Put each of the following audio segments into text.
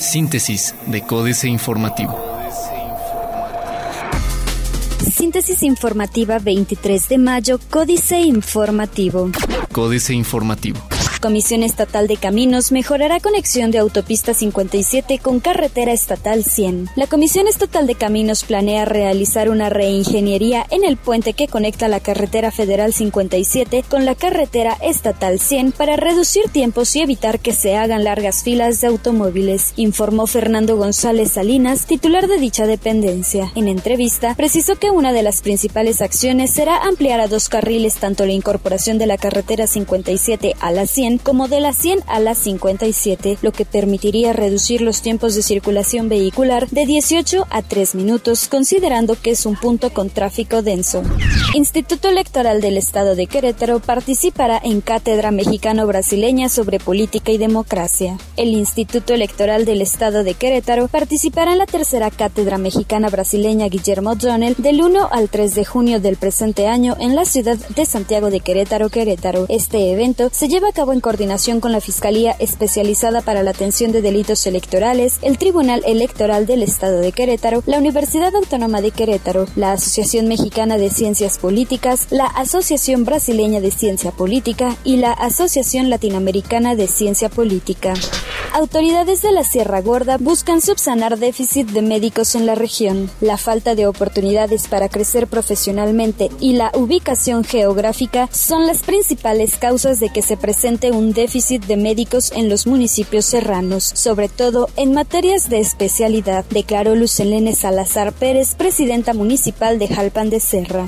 Síntesis de Códice Informativo. Síntesis informativa 23 de mayo, Códice Informativo. Códice Informativo. Comisión Estatal de Caminos mejorará conexión de autopista 57 con carretera estatal 100. La Comisión Estatal de Caminos planea realizar una reingeniería en el puente que conecta la carretera federal 57 con la carretera estatal 100 para reducir tiempos y evitar que se hagan largas filas de automóviles, informó Fernando González Salinas, titular de dicha dependencia. En entrevista, precisó que una de las principales acciones será ampliar a dos carriles tanto la incorporación de la carretera 57 a la 100 como de la 100 a la 57, lo que permitiría reducir los tiempos de circulación vehicular de 18 a 3 minutos, considerando que es un punto con tráfico denso. Instituto Electoral del Estado de Querétaro participará en Cátedra Mexicano-Brasileña sobre Política y Democracia. El Instituto Electoral del Estado de Querétaro participará en la tercera Cátedra Mexicana-Brasileña Guillermo Donel del 1 al 3 de junio del presente año en la ciudad de Santiago de Querétaro, Querétaro. Este evento se lleva a cabo en en coordinación con la Fiscalía Especializada para la Atención de Delitos Electorales, el Tribunal Electoral del Estado de Querétaro, la Universidad Autónoma de Querétaro, la Asociación Mexicana de Ciencias Políticas, la Asociación Brasileña de Ciencia Política y la Asociación Latinoamericana de Ciencia Política. Autoridades de la Sierra Gorda buscan subsanar déficit de médicos en la región. La falta de oportunidades para crecer profesionalmente y la ubicación geográfica son las principales causas de que se presente un déficit de médicos en los municipios serranos, sobre todo en materias de especialidad, declaró Lucelene Salazar Pérez, presidenta municipal de Jalpan de Serra.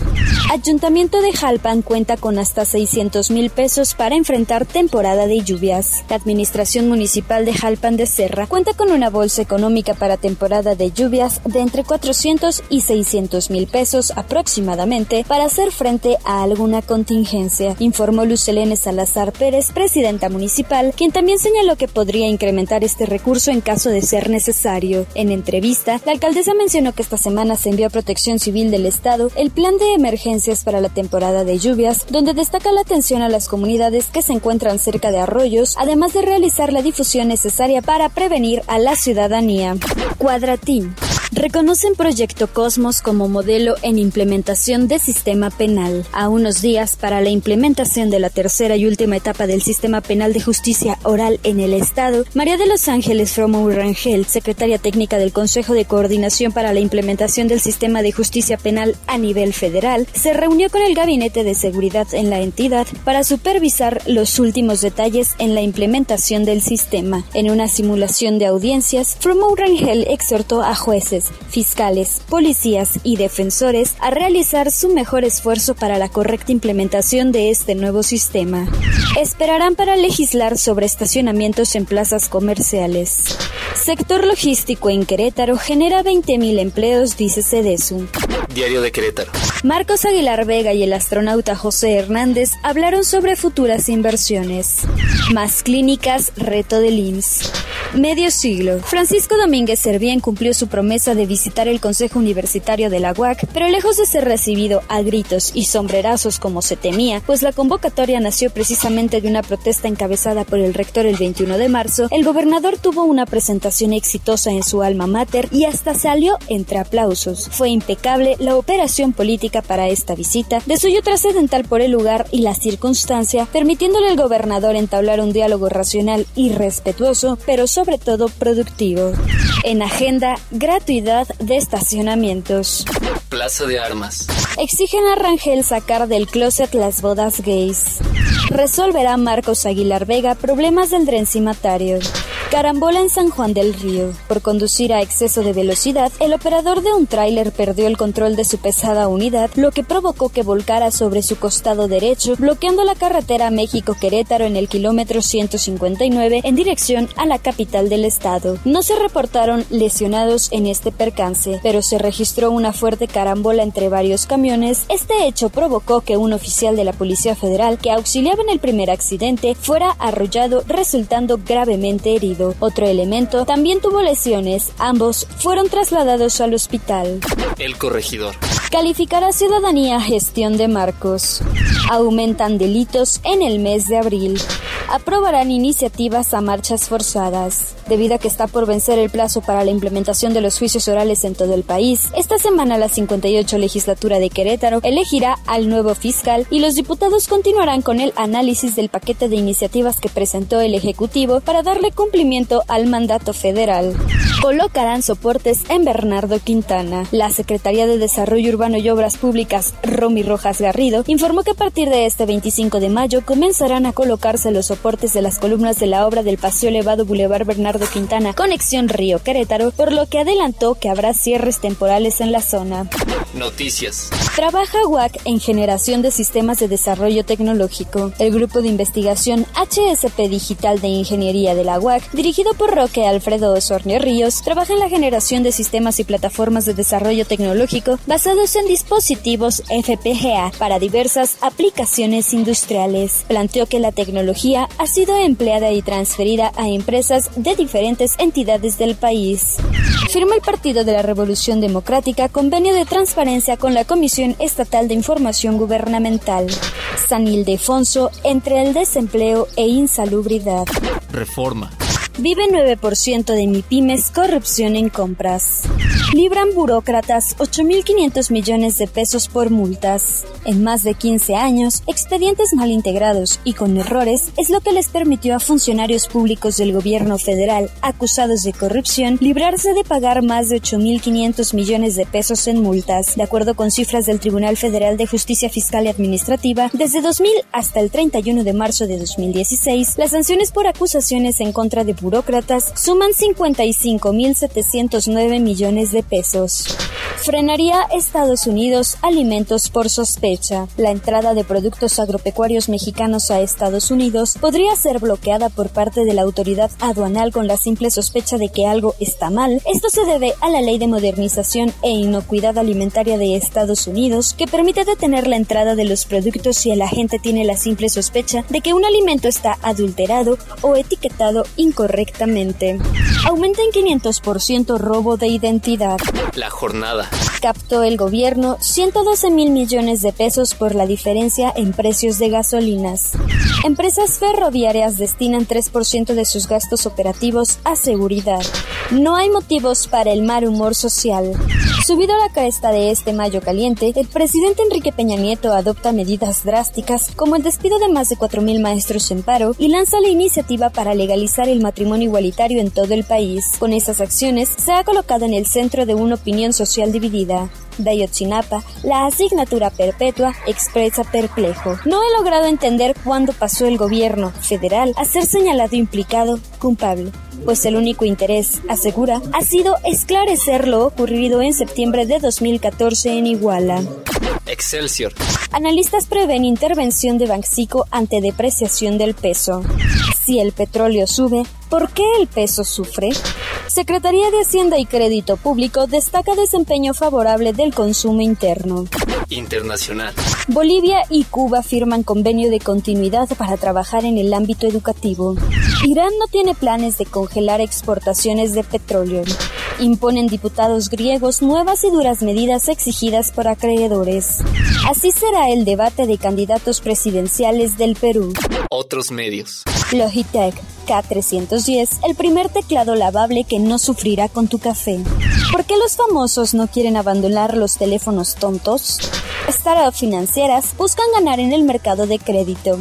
Ayuntamiento de Jalpan cuenta con hasta 600 mil pesos para enfrentar temporada de lluvias. La Administración Municipal de Jalpan de Serra cuenta con una bolsa económica para temporada de lluvias de entre 400 y 600 mil pesos aproximadamente para hacer frente a alguna contingencia, informó Lucelene Salazar Pérez, presidenta municipal, quien también señaló que podría incrementar este recurso en caso de ser necesario. En entrevista, la alcaldesa mencionó que esta semana se envió a Protección Civil del Estado el plan de emergencias para la temporada de lluvias, donde destaca la atención a las comunidades que se encuentran cerca de arroyos, además de realizar la difusión necesaria para prevenir a la ciudadanía. Cuadratín. Reconocen Proyecto Cosmos como modelo en implementación de sistema penal. A unos días para la implementación de la tercera y última etapa del sistema penal de justicia oral en el Estado, María de los Ángeles Fromo Rangel, secretaria técnica del Consejo de Coordinación para la Implementación del Sistema de Justicia Penal a nivel federal, se reunió con el Gabinete de Seguridad en la entidad para supervisar los últimos detalles en la implementación del sistema. En una simulación de audiencias, Fromo Rangel exhortó a jueces fiscales, policías y defensores a realizar su mejor esfuerzo para la correcta implementación de este nuevo sistema. Esperarán para legislar sobre estacionamientos en plazas comerciales. Sector logístico en Querétaro genera 20.000 empleos, dice Cedesu. Diario de Querétaro. Marcos Aguilar Vega y el astronauta José Hernández hablaron sobre futuras inversiones. Más clínicas, reto del IMSS. Medio siglo. Francisco Domínguez Servién cumplió su promesa de visitar el Consejo Universitario de la UAC, pero lejos de ser recibido a gritos y sombrerazos como se temía, pues la convocatoria nació precisamente de una protesta encabezada por el rector el 21 de marzo, el gobernador tuvo una presentación exitosa en su alma mater y hasta salió entre aplausos. Fue impecable la operación política para esta visita, de suyo trascendental por el lugar y la circunstancia, permitiéndole al gobernador entablar un diálogo racional y respetuoso, pero todo productivo. En agenda, gratuidad de estacionamientos. Plaza de Armas. Exigen a Rangel sacar del closet las bodas gays. Resolverá Marcos Aguilar Vega problemas del dren cimatario. Carambola en San Juan del Río. Por conducir a exceso de velocidad, el operador de un tráiler perdió el control de su pesada unidad, lo que provocó que volcara sobre su costado derecho, bloqueando la carretera México-Querétaro en el kilómetro 159 en dirección a la capital del estado. No se reportaron lesionados en este percance, pero se registró una fuerte carambola entre varios camiones. Este hecho provocó que un oficial de la Policía Federal que auxiliaba en el primer accidente fuera arrollado, resultando gravemente herido. Otro elemento también tuvo lesiones. Ambos fueron trasladados al hospital. El corregidor. Calificará ciudadanía gestión de Marcos. Aumentan delitos en el mes de abril. aprobarán iniciativas a marchas forzadas. Debido a que está por vencer el plazo para la implementación de los juicios orales en todo el país, esta semana la 58 legislatura de Querétaro elegirá al nuevo fiscal y los diputados continuarán con el análisis del paquete de iniciativas que presentó el Ejecutivo para darle cumplimiento al mandato federal. Colocarán soportes en Bernardo Quintana. La Secretaría de Desarrollo Urbano y Obras Públicas, Romy Rojas Garrido, informó que a partir de este 25 de mayo comenzarán a colocarse los soportes de las columnas de la obra del Paseo Elevado Boulevard Bernardo Quintana, conexión Río Querétaro, por lo que adelantó que habrá cierres temporales en la zona. Noticias. Trabaja WAC en generación de sistemas de desarrollo tecnológico. El grupo de investigación HSP Digital de Ingeniería de la UAC, dirigido por Roque Alfredo Osornio Ríos, trabaja en la generación de sistemas y plataformas de desarrollo tecnológico basados en dispositivos FPGA para diversas aplicaciones industriales. Planteó que la tecnología ha sido empleada y transferida a empresas de diferentes entidades del país. Firma el Partido de la Revolución Democrática convenio de transparencia con la Comisión Estatal de Información Gubernamental. San Ildefonso entre el desempleo e insalubridad. Reforma. Vive 9% de MIPIMES corrupción en compras. Libran burócratas 8.500 millones de pesos por multas. En más de 15 años, expedientes mal integrados y con errores es lo que les permitió a funcionarios públicos del gobierno federal acusados de corrupción librarse de pagar más de 8.500 millones de pesos en multas. De acuerdo con cifras del Tribunal Federal de Justicia Fiscal y Administrativa, desde 2000 hasta el 31 de marzo de 2016, las sanciones por acusaciones en contra de burócratas suman 55.709 millones de pesos. Frenaría Estados Unidos alimentos por sospecha. La entrada de productos agropecuarios mexicanos a Estados Unidos podría ser bloqueada por parte de la autoridad aduanal con la simple sospecha de que algo está mal. Esto se debe a la Ley de Modernización e Inocuidad Alimentaria de Estados Unidos, que permite detener la entrada de los productos si el agente tiene la simple sospecha de que un alimento está adulterado o etiquetado incorrectamente. Aumenta en 500% robo de identidad. La jornada. Captó el gobierno 112 mil millones de pesos por la diferencia en precios de gasolinas. Empresas ferroviarias destinan 3% de sus gastos operativos a seguridad. No hay motivos para el mal humor social. Subido a la cresta de este mayo caliente, el presidente Enrique Peña Nieto adopta medidas drásticas como el despido de más de 4.000 maestros en paro y lanza la iniciativa para legalizar el matrimonio igualitario en todo el país. Con esas acciones se ha colocado en el centro de una opinión social dividida. De Ayotzinapa, la asignatura perpetua expresa perplejo. No he logrado entender cuándo pasó el gobierno federal a ser señalado implicado culpable pues el único interés, asegura, ha sido esclarecer lo ocurrido en septiembre de 2014 en Iguala. Excelsior. Analistas prevén intervención de Banxico ante depreciación del peso. Si el petróleo sube, ¿por qué el peso sufre? Secretaría de Hacienda y Crédito Público destaca desempeño favorable del consumo interno. Internacional. Bolivia y Cuba firman convenio de continuidad para trabajar en el ámbito educativo. Irán no tiene planes de congelar exportaciones de petróleo. Imponen diputados griegos nuevas y duras medidas exigidas por acreedores. Así será el debate de candidatos presidenciales del Perú. Otros medios. Logitech K310, el primer teclado lavable que no sufrirá con tu café. ¿Por qué los famosos no quieren abandonar los teléfonos tontos? Startups financieras buscan ganar en el mercado de crédito.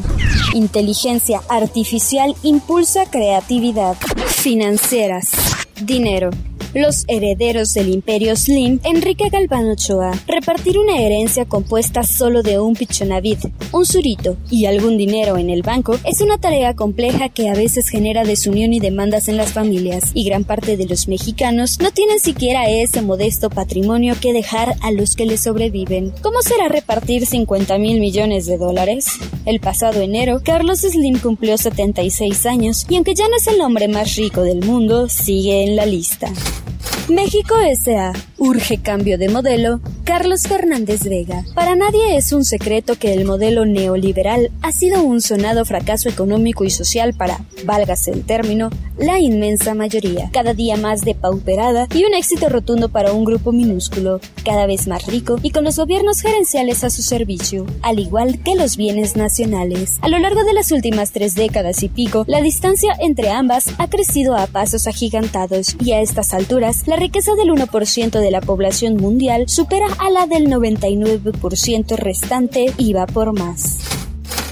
Inteligencia artificial impulsa creatividad. Financieras. Dinero. Los herederos del imperio Slim, Enrique Galván Ochoa, repartir una herencia compuesta solo de un pichonavid, un surito y algún dinero en el banco es una tarea compleja que a veces genera desunión y demandas en las familias, y gran parte de los mexicanos no tienen siquiera ese modesto patrimonio que dejar a los que les sobreviven. ¿Cómo será repartir 50 mil millones de dólares? El pasado enero, Carlos Slim cumplió 76 años y aunque ya no es el hombre más rico del mundo, sigue en la lista. México S.A. Urge cambio de modelo. Carlos Fernández Vega. Para nadie es un secreto que el modelo neoliberal ha sido un sonado fracaso económico y social para, válgase el término, la inmensa mayoría, cada día más depauperada y un éxito rotundo para un grupo minúsculo, cada vez más rico y con los gobiernos gerenciales a su servicio, al igual que los bienes nacionales. A lo largo de las últimas tres décadas y pico, la distancia entre ambas ha crecido a pasos agigantados y a estas alturas, la riqueza del 1% de la población mundial supera a la del 99% restante va por más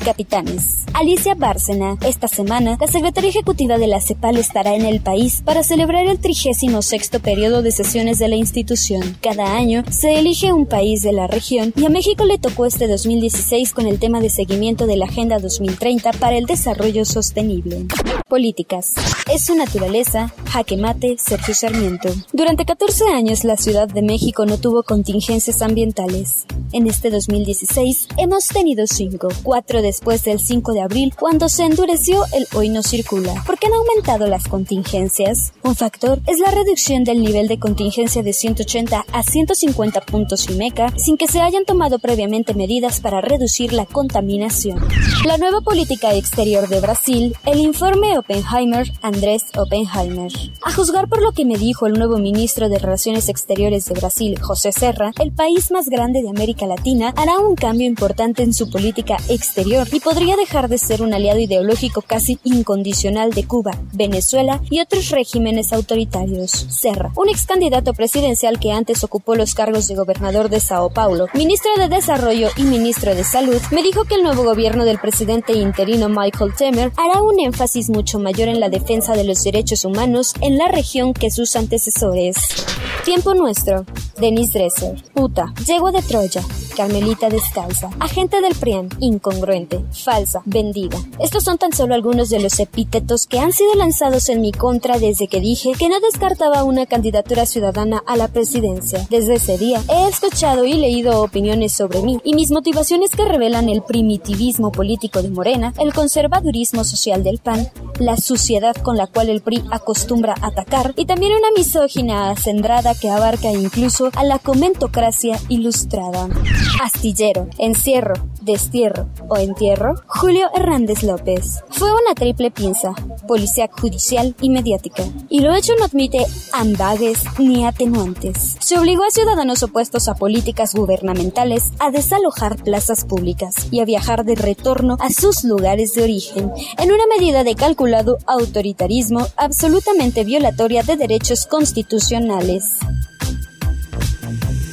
capitanes. Alicia Bárcena. Esta semana, la secretaria ejecutiva de la CEPAL estará en el país para celebrar el 36 periodo de sesiones de la institución. Cada año se elige un país de la región y a México le tocó este 2016 con el tema de seguimiento de la Agenda 2030 para el Desarrollo Sostenible. Políticas. Es su naturaleza. Jaque mate, Sergio Sarmiento. Durante 14 años la Ciudad de México no tuvo contingencias ambientales. En este 2016 hemos tenido 5, 4 de después del 5 de abril, cuando se endureció el hoy no circula. ¿Por qué han aumentado las contingencias? Un factor es la reducción del nivel de contingencia de 180 a 150 puntos IMECA sin que se hayan tomado previamente medidas para reducir la contaminación. La nueva política exterior de Brasil, el informe Oppenheimer, Andrés Oppenheimer. A juzgar por lo que me dijo el nuevo ministro de Relaciones Exteriores de Brasil, José Serra, el país más grande de América Latina hará un cambio importante en su política exterior y podría dejar de ser un aliado ideológico casi incondicional de Cuba, Venezuela y otros regímenes autoritarios. Serra, un ex candidato presidencial que antes ocupó los cargos de gobernador de Sao Paulo, ministro de Desarrollo y ministro de Salud, me dijo que el nuevo gobierno del presidente interino Michael Temer hará un énfasis mayor en la defensa de los derechos humanos en la región que sus antecesores. Tiempo nuestro. Denis Dresser. Puta. Yegua de Troya. Carmelita descalza. Agente del PRIAN. Incongruente. Falsa. Vendida. Estos son tan solo algunos de los epítetos que han sido lanzados en mi contra desde que dije que no descartaba una candidatura ciudadana a la presidencia. Desde ese día he escuchado y leído opiniones sobre mí y mis motivaciones que revelan el primitivismo político de Morena, el conservadurismo social del PAN, la suciedad con la cual el PRI acostumbra atacar y también una misógina acendrada que abarca incluso a la comentocracia ilustrada. Astillero, encierro, destierro o entierro, Julio Hernández López. Fue una triple pinza, policía judicial y mediática. Y lo hecho no admite ambagues ni atenuantes. Se obligó a ciudadanos opuestos a políticas gubernamentales a desalojar plazas públicas y a viajar de retorno a sus lugares de origen, en una medida de calculado autoritarismo absolutamente violatoria de derechos constitucionales.